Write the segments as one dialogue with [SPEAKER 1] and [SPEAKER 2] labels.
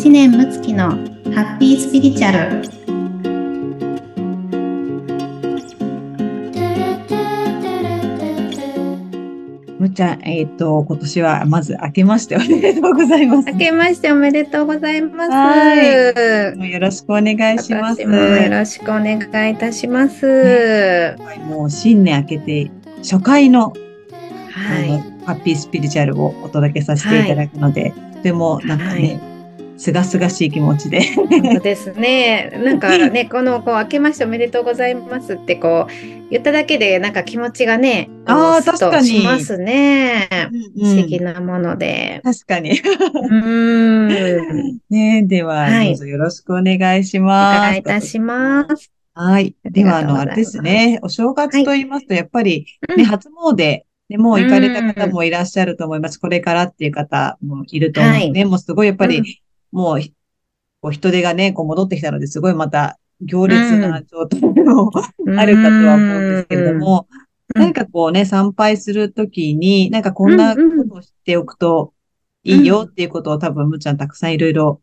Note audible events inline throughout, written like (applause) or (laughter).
[SPEAKER 1] 知念睦月のハッピースピリチュアル
[SPEAKER 2] むちゃん、えっ、ー、と、今年はまず明けましておめでとうございます。
[SPEAKER 1] 明けましておめでとうございます。
[SPEAKER 2] はい。よろしくお願いします。
[SPEAKER 1] よろしくお願いいたします。
[SPEAKER 2] ね、もう新年明けて初回の、はい、ハッピースピリチュアルをお届けさせていただくので、はい、とてもなんかね、はいすがすがしい気持ちで。
[SPEAKER 1] 本当ですね。なんかね、この、こう、明けましておめでとうございますって、こう、言っただけで、なんか気持ちがね、
[SPEAKER 2] ああ、確かに。
[SPEAKER 1] しますね。うん、不思議なもので。
[SPEAKER 2] 確かに。うん。ねでは、はい、どうぞよろしくお願いします。お
[SPEAKER 1] 願いいたします。
[SPEAKER 2] はい。では、あの、あれですね、お正月と言いますと、やっぱり、ね、初詣、で、もう行かれた方もいらっしゃると思います。これからっていう方もいると思うので、もうすごいやっぱり、もう、こう人手がね、こう戻ってきたので、すごいまた行列な状態も、うん、あるかとは思うんですけれども、うん、何かこうね、参拝するときに、なんかこんなことを知っておくといいよっていうことを多分、むちゃんたくさんいろいろ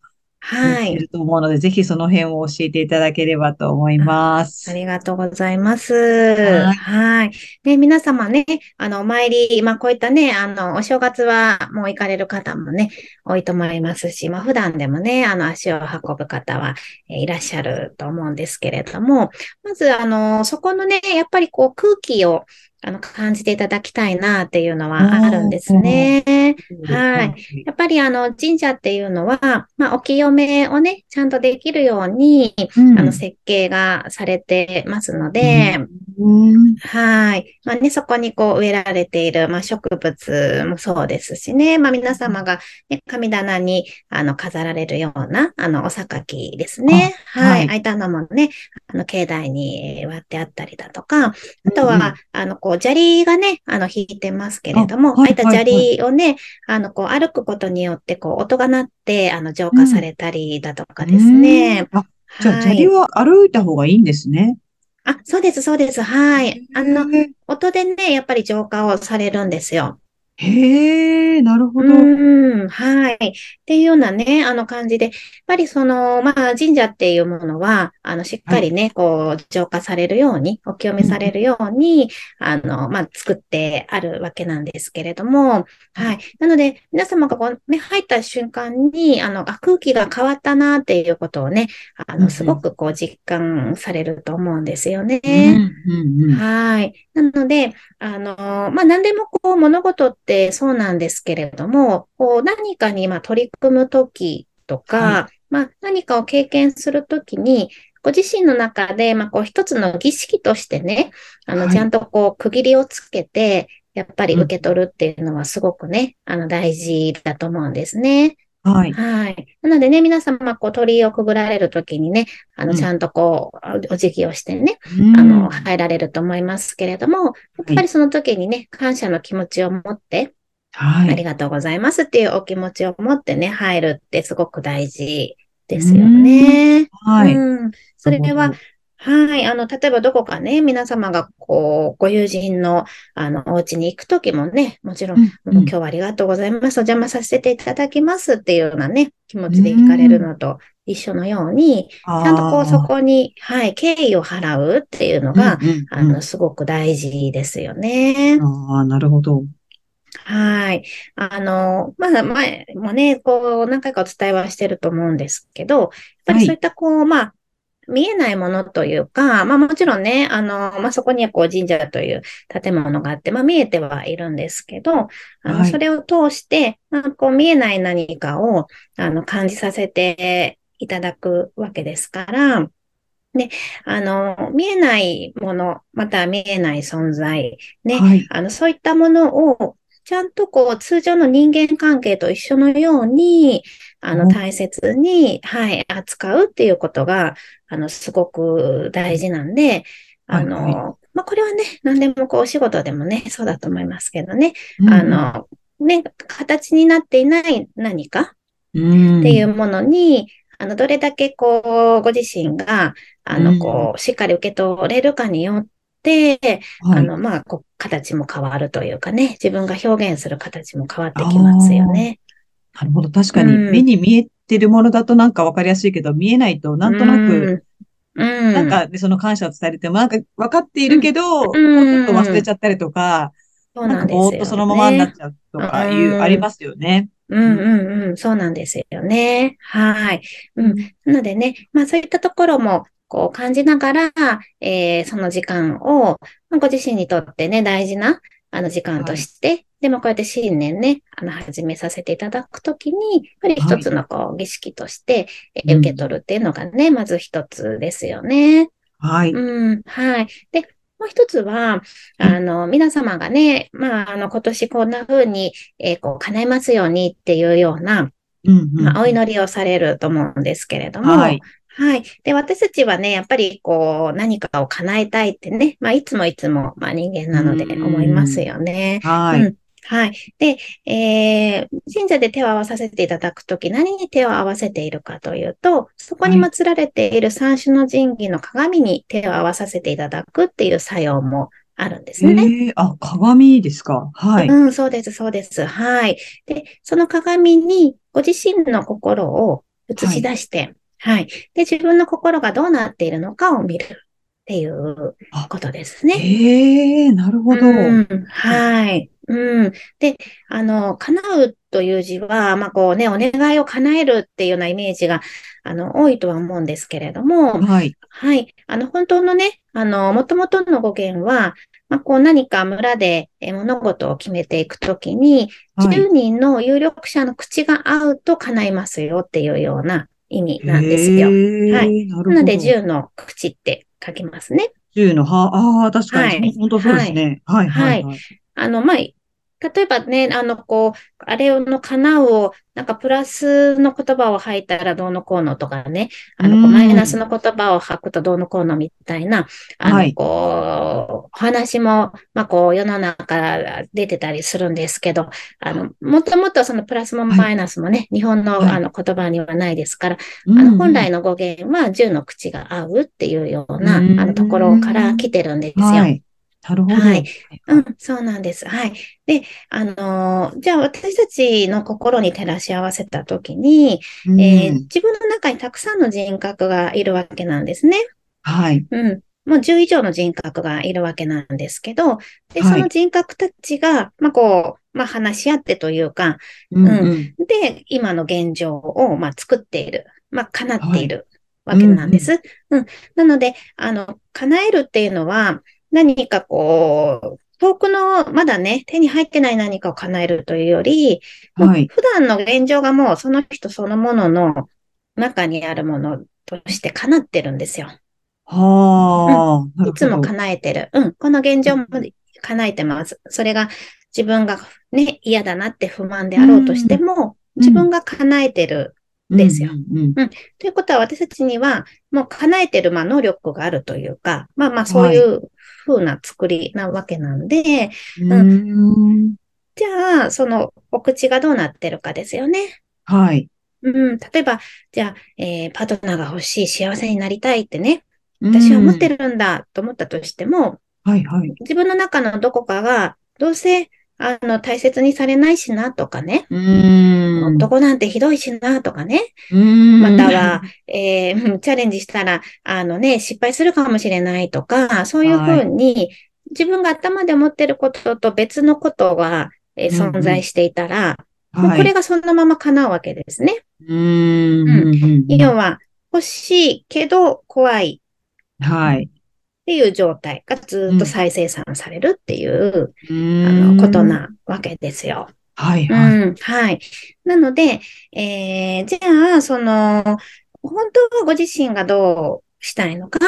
[SPEAKER 2] はい。いると思うので、ぜひその辺を教えていただければと思います。
[SPEAKER 1] ありがとうございます。はい。はい。で、皆様ね、あの、お参り、まあ、こういったね、あの、お正月はもう行かれる方もね、多いと思いますし、まあ、普段でもね、あの、足を運ぶ方は、えー、いらっしゃると思うんですけれども、まず、あの、そこのね、やっぱりこう、空気を、あの、感じていただきたいなっていうのはあるんですね。はい。やっぱりあの、神社っていうのは、まあ、お清めをね、ちゃんとできるように、うん、あの、設計がされてますので、うん、はい。まあね、そこにこう植えられている、まあ、植物もそうですしね、まあ、皆様が、ね、神棚に、あの、飾られるような、あの、お榊ですね。はい。あいたのもね、あの、境内に割ってあったりだとか、あとは、うん、あの、こう、砂利がね、あの、引いてますけれども、あ,、あいった砂利をね、あの、こう、歩くことによって、こう、音が鳴って、あの、浄化されたりだとかですね。
[SPEAKER 2] あ、じゃあ、砂利は歩いた方がいいんですね。
[SPEAKER 1] あ、そうです、そうです。はい。あの、音でね、やっぱり浄化をされるんですよ。
[SPEAKER 2] へえ、なるほど。
[SPEAKER 1] うん、はい。っていうようなね、あの感じで、やっぱりその、まあ、神社っていうものは、あの、しっかりね、はい、こう、浄化されるように、お清めされるように、うん、あの、まあ、作ってあるわけなんですけれども、はい。なので、皆様がこう、ね、入った瞬間に、あの、あ、空気が変わったなっていうことをね、あの、すごくこう、実感されると思うんですよね。うんうんうん、はい。なので、あの、まあ、何でもこう、物事ってそうなんですけれども、こう、何かにま取り組むときとか、はい、まあ、何かを経験するときに、ご自身の中で、まあ、こう、一つの儀式としてね、あの、ちゃんとこう、区切りをつけて、やっぱり受け取るっていうのはすごくね、あの、大事だと思うんですね。
[SPEAKER 2] はい。
[SPEAKER 1] はい。なのでね、皆様、こう、鳥居をくぐられるときにね、あの、ちゃんとこう、お辞儀をしてね、うん、あの、入られると思いますけれども、やっぱりその時にね、感謝の気持ちを持って、はい。ありがとうございますっていうお気持ちを持ってね、入るってすごく大事ですよね。
[SPEAKER 2] はい。
[SPEAKER 1] うん。それは、はい。あの、例えばどこかね、皆様が、こう、ご友人の、あの、お家に行くときもね、もちろん、うんうん、今日はありがとうございます。お邪魔させていただきますっていうようなね、気持ちで行かれるのと一緒のように、ちゃんとこう、そこに、はい、敬意を払うっていうのが、うんうんうん、あの、すごく大事ですよね。
[SPEAKER 2] ああ、なるほど。
[SPEAKER 1] はい。あの、まあ、前もね、こう、何回かお伝えはしてると思うんですけど、やっぱりそういったこう、はい、まあ、見えないものというか、まあもちろんね、あの、まあそこにはこう神社という建物があって、まあ見えてはいるんですけど、あの、それを通して、まあこう見えない何かを、あの、感じさせていただくわけですから、ね、あの、見えないもの、また見えない存在、ね、はい、あの、そういったものを、ちゃんとこう、通常の人間関係と一緒のように、あの、大切に、はい、扱うっていうことが、あの、すごく大事なんで、あの、はいはい、まあ、これはね、何でもこう、お仕事でもね、そうだと思いますけどね、うん、あの、ね、形になっていない何かっていうものに、あの、どれだけこう、ご自身が、あの、こう、しっかり受け取れるかによって、あの、まあ、こう、形も変わるというかね、自分が表現する形も変わってきますよね。
[SPEAKER 2] なるほど。確かに、目に見えてるものだとなんかわかりやすいけど、見えないとなんとなく、うん、なんか、で、その感謝を伝えるっても、なんか分かっているけど、うん、もうちょっと忘れちゃったりとか、
[SPEAKER 1] そうなん
[SPEAKER 2] ですよ、ね。ぼーっとそのままになっちゃうとかいう、ありますよね。
[SPEAKER 1] うんうんうん、そうなんですよね。はい。うん。なのでね、まあそういったところも、こう感じながら、えー、その時間を、ご自身にとってね、大事な、あの時間として、はい、でもこうやって新年ね、あの、始めさせていただくときに、やっぱり一つのこう、儀式として、え受け取るっていうのがね、まず一つですよね。
[SPEAKER 2] はい。
[SPEAKER 1] うん、はい。で、もう一つは、あの、皆様がね、まあ、あの、今年こんな風に、えー、こう、叶えますようにっていうような、うんうん、まあ、お祈りをされると思うんですけれども、はい。はい。で、私たちはね、やっぱりこう、何かを叶えたいってね、まあ、いつもいつも、まあ、人間なので思いますよね。
[SPEAKER 2] はい。うん
[SPEAKER 1] はい。で、えー、神社で手を合わさせていただくとき、何に手を合わせているかというと、そこに祀られている三種の神器の鏡に手を合わさせていただくっていう作用もあるんですね。
[SPEAKER 2] えー、あ、鏡ですか？はい。
[SPEAKER 1] うん、そうです、そうです。はい。で、その鏡にご自身の心を映し出して、はい、はい。で、自分の心がどうなっているのかを見る。っていうことですね。
[SPEAKER 2] ええー、なるほど、う
[SPEAKER 1] ん。はい。うん。で、あの、叶うという字は、まあ、こうね、お願いを叶えるっていうようなイメージが、あの、多いとは思うんですけれども、
[SPEAKER 2] はい。
[SPEAKER 1] はい。あの、本当のね、あの、元々の語源は、まあ、こう何か村で物事を決めていくときに、10人の有力者の口が合うと叶いますよっていうような意味なんですよ。はい。なので、10の口って書きますね。
[SPEAKER 2] 10の、は、ああ、確かに、はい、本当そうですね。はい、はい、はい。
[SPEAKER 1] あの、まあ、例えばね、あの、こう、あれの叶うを、なんかプラスの言葉を吐いたらどうのこうのとかね、あの、マイナスの言葉を吐くとどうのこうのみたいな、あの、こう、話も、まあ、こう、世の中出てたりするんですけど、あの、もともとそのプラスもマイナスもね、はい、日本のあの言葉にはないですから、あの、本来の語源は10の口が合うっていうような、あの、ところから来てるんですよ。はい
[SPEAKER 2] なるほど。
[SPEAKER 1] はい。うん、そうなんです。はい。で、あのー、じゃあ私たちの心に照らし合わせたときに、うん、えー、自分の中にたくさんの人格がいるわけなんですね。
[SPEAKER 2] はい。
[SPEAKER 1] うん。もう10以上の人格がいるわけなんですけど、で、その人格たちが、まあ、こう、まあ、話し合ってというか、うん、うん、で、今の現状を、まあ、作っている。まあ、叶っているわけなんです。はい、うん、うん、なので、あの、叶えるっていうのは、何かこう、遠くの、まだね、手に入ってない何かを叶えるというより、はい、普段の現状がもうその人そのものの中にあるものとして叶ってるんですよ。
[SPEAKER 2] は
[SPEAKER 1] あ、うん、いつも叶えてる。うん、この現状も叶えてます。それが自分がね、嫌だなって不満であろうとしても、うん、自分が叶えてるですよ。うん、うんうん、ということは私たちにはもう叶えてるまあ能力があるというか、まあまあそういう風な作りなわけなんで、うん、じゃあ、そのお口がどうなってるかですよね。
[SPEAKER 2] はい。
[SPEAKER 1] うん、例えば、じゃあ、えー、パートナーが欲しい、幸せになりたいってね、私は思ってるんだと思ったとしても、
[SPEAKER 2] はいはい。
[SPEAKER 1] 自分の中のどこかが、どうせあの、大切にされないしなとかね。男なんてひどいしなとかね。または、えー、(laughs) チャレンジしたら、あのね、失敗するかもしれないとか、そういうふうに、はい、自分が頭で思ってることと別のことが、えー、存在していたら、うんこれがそのまま叶うわけですね。
[SPEAKER 2] うん、
[SPEAKER 1] 要は、欲しいけど怖い。
[SPEAKER 2] はい。
[SPEAKER 1] っていう状態がずっと再生産されるっていう、うん、あの、ことなわけですよ。
[SPEAKER 2] はい、はい。
[SPEAKER 1] うん、はい。なので、えー、じゃあ、その、本当はご自身がどうしたいのか、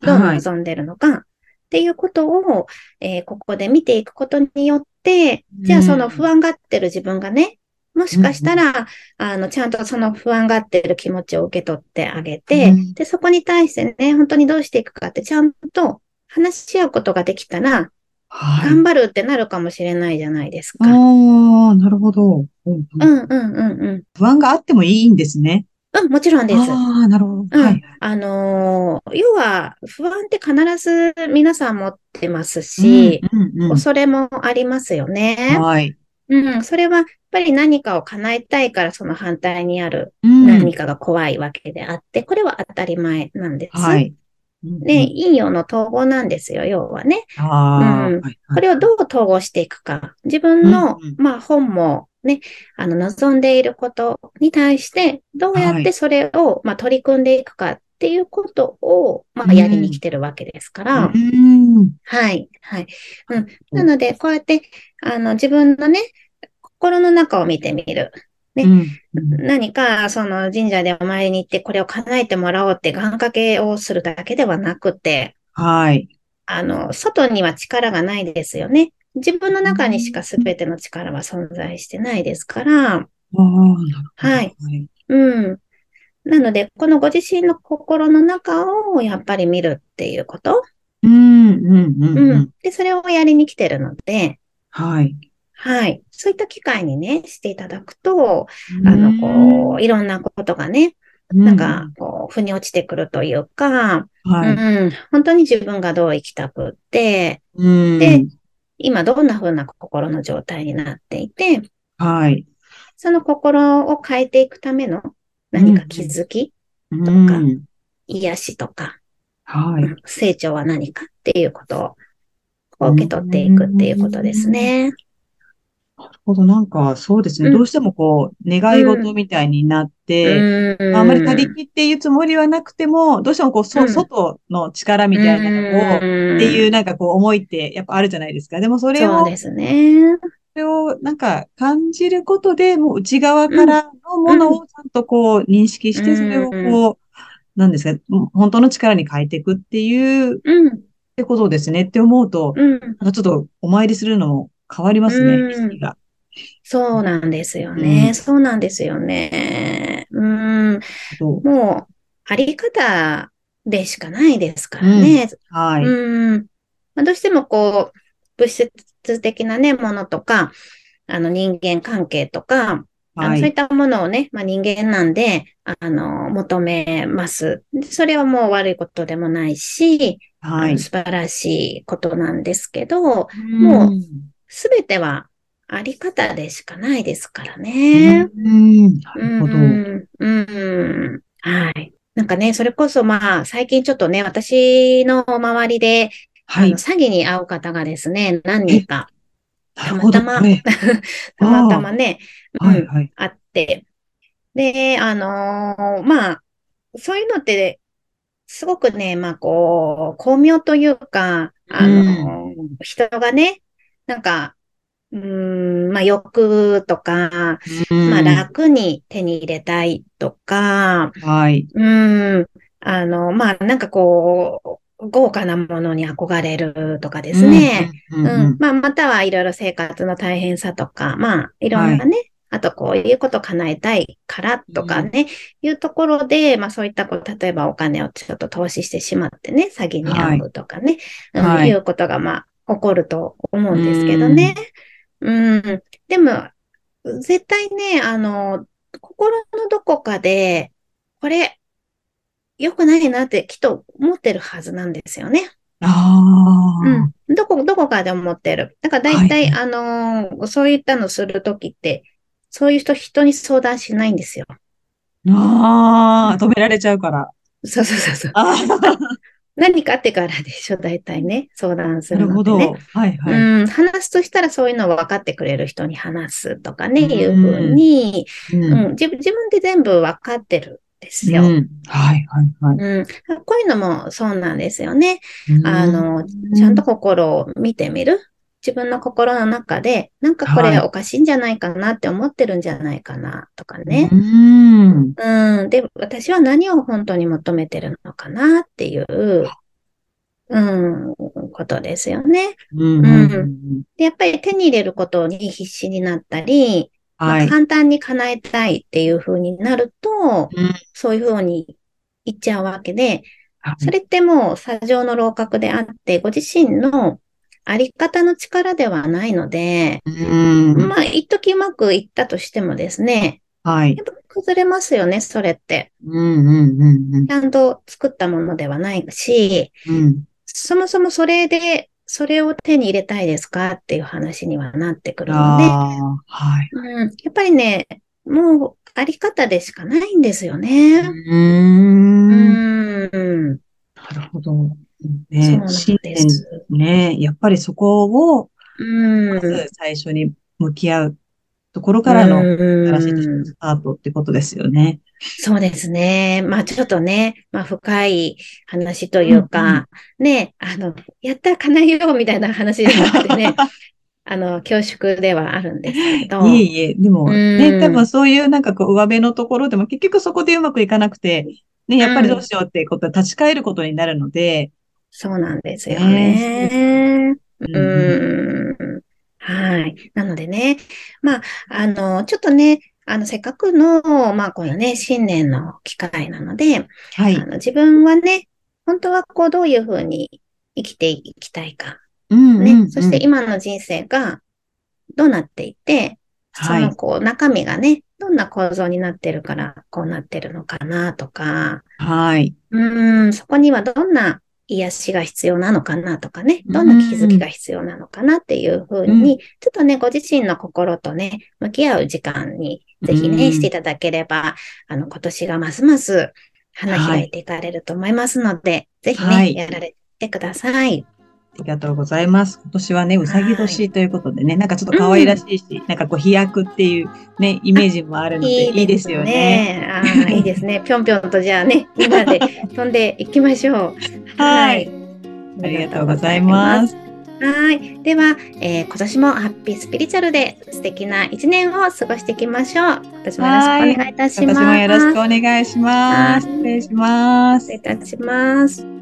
[SPEAKER 1] どう望んでるのか、っていうことを、えー、ここで見ていくことによって、じゃあその不安がってる自分がね、もしかしたら、うん、あの、ちゃんとその不安がってる気持ちを受け取ってあげて、うん、で、そこに対してね、本当にどうしていくかってちゃんと話し合うことができたら、はい、頑張るってなるかもしれないじゃないですか。あ
[SPEAKER 2] あ、なるほど。
[SPEAKER 1] うん、うん、うん、うん。
[SPEAKER 2] 不安があってもいいんですね。
[SPEAKER 1] うん、もちろんです。
[SPEAKER 2] ああ、なるほど。
[SPEAKER 1] はい。あのー、要は、不安って必ず皆さん持ってますし、うんうんうん、恐れもありますよね。
[SPEAKER 2] はい。
[SPEAKER 1] うん、それはやっぱり何かを叶えたいからその反対にある何かが怖いわけであって、これは当たり前なんです。
[SPEAKER 2] はい。
[SPEAKER 1] で、陰陽の統合なんですよ、要はね。
[SPEAKER 2] あ
[SPEAKER 1] うんこれをどう統合していくか。自分の、
[SPEAKER 2] うんうん
[SPEAKER 1] まあ本もね、あの、望んでいることに対して、どうやってそれを、まあ取り組んでいくかっていうことを、まあやりに来てるわけですから。
[SPEAKER 2] うん。
[SPEAKER 1] はい、はい。うん。なので、こうやって、あの、自分のね、心の中を見てみる。ね
[SPEAKER 2] うん
[SPEAKER 1] 何か、その神社でお参りに行って、これを叶えてもらおうって願掛けをするだけではなくて、
[SPEAKER 2] はい。
[SPEAKER 1] あの、外には力がないですよね。自分の中にしか全ての力は存在してないですから、はい。うん。なので、このご自身の心の中をやっぱり見るっていうこと。
[SPEAKER 2] うん、うん、うん。
[SPEAKER 1] で、それをやりに来てるので、
[SPEAKER 2] はい。
[SPEAKER 1] はい。そういった機会にね、していただくと、あの、こう、いろんなことがね、
[SPEAKER 2] うん、
[SPEAKER 1] なんか、こう、腑に落ちてくるというか、
[SPEAKER 2] はい。
[SPEAKER 1] うん、本当に自分がどう生きたくって、
[SPEAKER 2] うん
[SPEAKER 1] で、今どんな風な心の状態になっていて、
[SPEAKER 2] はい。
[SPEAKER 1] その心を変えていくための何か気づき、
[SPEAKER 2] と
[SPEAKER 1] か癒しとか、
[SPEAKER 2] はい。
[SPEAKER 1] 成長は何かっていうことを受け取っていくっていうことですね。
[SPEAKER 2] なるほど。なんか、そうですね。
[SPEAKER 1] うん
[SPEAKER 2] どうしてもこう、願い事みたいになって、
[SPEAKER 1] うん
[SPEAKER 2] あんまり他力っていうつもりはなくても、どうしてもこう、そ
[SPEAKER 1] うん
[SPEAKER 2] 外の力みたいなのを、
[SPEAKER 1] っ
[SPEAKER 2] っていうなんかこう思いってやっぱあるじゃないですか。でもそれを、
[SPEAKER 1] そうですね。
[SPEAKER 2] それをなんか感じることで、もう内側からのものをちゃんとこう認識して、
[SPEAKER 1] うん
[SPEAKER 2] それをこう、なんですか、本当の力に変えていくっていう
[SPEAKER 1] うん。
[SPEAKER 2] ってことですねって思うと、
[SPEAKER 1] うん。
[SPEAKER 2] なんかちょっとお参りするのも変わりますね、
[SPEAKER 1] うん
[SPEAKER 2] が。
[SPEAKER 1] そうなんですよね。
[SPEAKER 2] うん
[SPEAKER 1] そうなんですよね。うん。
[SPEAKER 2] と
[SPEAKER 1] もう、あり方でしかないですからね。
[SPEAKER 2] はい。
[SPEAKER 1] うん。まあ、どうしてもこう、物質的なね、ものとか、あの人間関係とか、あの
[SPEAKER 2] はい。
[SPEAKER 1] そういったものをね、まあ、人間なんで、あの、求めます。でそれはもう悪いことでもないし、
[SPEAKER 2] はい。
[SPEAKER 1] 素晴らしいことなんですけど、も
[SPEAKER 2] うん
[SPEAKER 1] すべてはあり方でしかないですからね。
[SPEAKER 2] うんなるほど。
[SPEAKER 1] うん、うん、はい。なんかね、それこそまあ、最近ちょっとね、私の周りで、
[SPEAKER 2] はい
[SPEAKER 1] あの、。詐欺に遭う方がですね、何人か。たまたま
[SPEAKER 2] これ (laughs)
[SPEAKER 1] たまたまね、うん、
[SPEAKER 2] はい、はい。
[SPEAKER 1] あって。で、あのーまあ、そういうのって、すごくね、まあ、こう、巧妙というか、あのー人がね、なんか、うーん、まあ、欲とか、まあ、楽に手に入れたいとか、
[SPEAKER 2] はい。
[SPEAKER 1] うん、あの、まあ、なんかこう、豪華なものに憧れるとかですね。
[SPEAKER 2] うん。
[SPEAKER 1] う
[SPEAKER 2] うんん。
[SPEAKER 1] まあ、またはいろいろ生活の大変さとか、まあ、いろんなね、あとこういうこと叶えたいからとかね、いうところで、まあそういったこう、例えばお金をちょっと投資してしまってね、詐欺に遭うとかね、うん、
[SPEAKER 2] はいはい
[SPEAKER 1] いうことがまあ起こると思うんですけどね。うん。でも、絶対ね、あの、心のどこかで、これ、良くないなってきっと思ってるはずなんですよね。
[SPEAKER 2] ああ。
[SPEAKER 1] うん。どこ、どこかで思ってる。だから大体、
[SPEAKER 2] は
[SPEAKER 1] あのーそういったのするときって、そういう人、人に相談しないんですよ。
[SPEAKER 2] ああ、止められちゃうから。
[SPEAKER 1] そうそうそうそう。何かあってからでしょ、大体ね、相談す
[SPEAKER 2] なるほど。
[SPEAKER 1] るのってね。
[SPEAKER 2] はい、はい。
[SPEAKER 1] うん、話すとしたらそういうのを分かってくれる人に話すとかね、
[SPEAKER 2] うん
[SPEAKER 1] いうふうに、
[SPEAKER 2] う
[SPEAKER 1] うん、自分、自分で全部分かってるんですよ。
[SPEAKER 2] うんはい、はい、はい。
[SPEAKER 1] うん、こういうのもそうなんですよね。
[SPEAKER 2] うん
[SPEAKER 1] あの、ちゃんと心を見てみる。自分の心の中で、なんかこ
[SPEAKER 2] はい
[SPEAKER 1] れおかしいんじゃないかなって思ってるんじゃないかなとかね。
[SPEAKER 2] うん。
[SPEAKER 1] うん。で、私は何を本当に求めてるのかなっていう、うん、ことですよね。
[SPEAKER 2] うん。うん
[SPEAKER 1] で、やっぱり手に入れることに必死になったり、まあ
[SPEAKER 2] はい。
[SPEAKER 1] 簡単に叶えたいっていう風になると、
[SPEAKER 2] うん
[SPEAKER 1] そういう風に言っちゃうわけで、
[SPEAKER 2] はい
[SPEAKER 1] それってもう砂上の楼閣であって、ご自身のあり方の力ではないので、
[SPEAKER 2] うん。
[SPEAKER 1] まあ、一時うまくいったとしてもですね、
[SPEAKER 2] はい
[SPEAKER 1] や。っぱ崩れますよね、それって。
[SPEAKER 2] うん、うん、うん、うん
[SPEAKER 1] ちゃんと作ったものではないし、
[SPEAKER 2] うん。
[SPEAKER 1] そもそもそれでそれを手に入れたいですかっていう話にはなってくるので、
[SPEAKER 2] はい、
[SPEAKER 1] うん、やっぱりね、もうあり方でしかないんですよね。
[SPEAKER 2] うん。うんなるほど。ね、信念ね、やっぱりそこを、まず最初に向き合うところからの新しいスタートってことですよね。
[SPEAKER 1] そうですね。まあちょっとね、まあ深い話というか、うんうん、ね、あの、やったら叶えようみたいな話じゃなくてね、(laughs) あの、恐縮ではあるんですけど。
[SPEAKER 2] いえいえ、でもね、多分そういうなんかこう上辺のところでも結局そこでうまくいかなくて、ね、やっぱりどうしようっていうことは立ち返ることになるので。
[SPEAKER 1] そうなんですよね。うん。はい。なのでね、まあ、あの、ちょっとね、あの、せっかくの、まあ、このね、新年の機会なので、はい。あの自分はね、本当はこう、どういうふうに生きていきたいか。うんね。そして今の人生がどうなっていて、そのこう中身がね、どんな構造になってるからこうなってるのかなとか、
[SPEAKER 2] はい。
[SPEAKER 1] うん、そこにはどんな癒しが必要なのかなとかね、どんな気づきが必要なのかなっていうふうに、ちょっとね、ご自身の心とね、向き合う時間にぜひね、していただければ、あの、今年がますます花開いていかれると思いますので、はい、ぜひね、はい、やられてください。
[SPEAKER 2] ありがとうございます。今年はね、うさぎ年ということでね、はい、なんかちょっと可愛らしいし、うん、なんかこう飛躍っていうね、イメージもあるので、いいですよね。
[SPEAKER 1] あいいですね。ぴょんぴょんとじゃあね、みんなで飛んでいきましょう。
[SPEAKER 2] はい。ありがとうございます。
[SPEAKER 1] はい。では、えー、今年もハッピースピリチュアルで素敵な一年を過ごしていきましょう。今年もよろしくお願いいたします。
[SPEAKER 2] 私もよろしくお願いします。失礼します。
[SPEAKER 1] 失礼いたします。